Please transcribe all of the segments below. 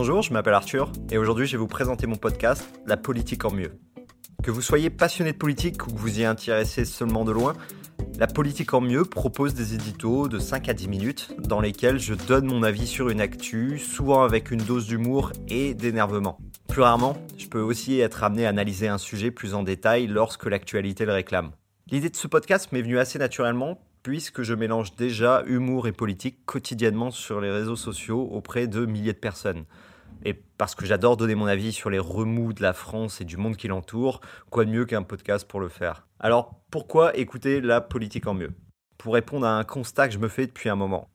Bonjour, je m'appelle Arthur et aujourd'hui je vais vous présenter mon podcast La politique en mieux. Que vous soyez passionné de politique ou que vous y intéressez seulement de loin, La politique en mieux propose des éditos de 5 à 10 minutes dans lesquels je donne mon avis sur une actu, souvent avec une dose d'humour et d'énervement. Plus rarement, je peux aussi être amené à analyser un sujet plus en détail lorsque l'actualité le réclame. L'idée de ce podcast m'est venue assez naturellement puisque je mélange déjà humour et politique quotidiennement sur les réseaux sociaux auprès de milliers de personnes. Et parce que j'adore donner mon avis sur les remous de la France et du monde qui l'entoure, quoi de mieux qu'un podcast pour le faire? Alors, pourquoi écouter la politique en mieux? Pour répondre à un constat que je me fais depuis un moment.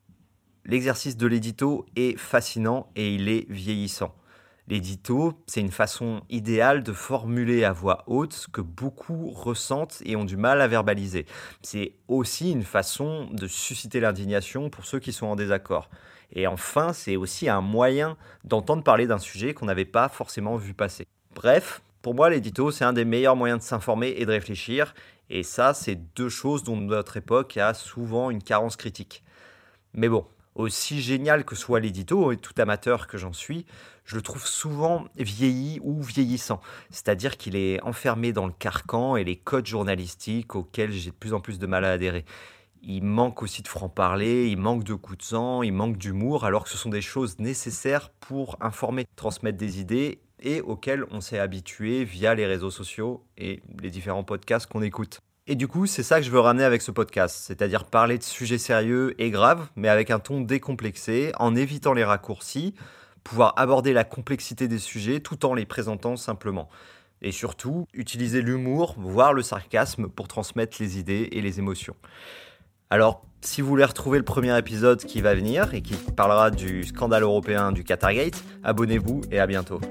L'exercice de l'édito est fascinant et il est vieillissant. L'édito, c'est une façon idéale de formuler à voix haute ce que beaucoup ressentent et ont du mal à verbaliser. C'est aussi une façon de susciter l'indignation pour ceux qui sont en désaccord. Et enfin, c'est aussi un moyen d'entendre parler d'un sujet qu'on n'avait pas forcément vu passer. Bref, pour moi, l'édito, c'est un des meilleurs moyens de s'informer et de réfléchir. Et ça, c'est deux choses dont notre époque a souvent une carence critique. Mais bon, aussi génial que soit l'édito, et tout amateur que j'en suis, je le trouve souvent vieilli ou vieillissant. C'est-à-dire qu'il est enfermé dans le carcan et les codes journalistiques auxquels j'ai de plus en plus de mal à adhérer. Il manque aussi de franc-parler, il manque de coups de sang, il manque d'humour, alors que ce sont des choses nécessaires pour informer, transmettre des idées et auxquelles on s'est habitué via les réseaux sociaux et les différents podcasts qu'on écoute. Et du coup, c'est ça que je veux ramener avec ce podcast, c'est-à-dire parler de sujets sérieux et graves, mais avec un ton décomplexé, en évitant les raccourcis, pouvoir aborder la complexité des sujets tout en les présentant simplement. Et surtout, utiliser l'humour, voire le sarcasme pour transmettre les idées et les émotions. Alors, si vous voulez retrouver le premier épisode qui va venir et qui parlera du scandale européen du Qatargate, abonnez-vous et à bientôt.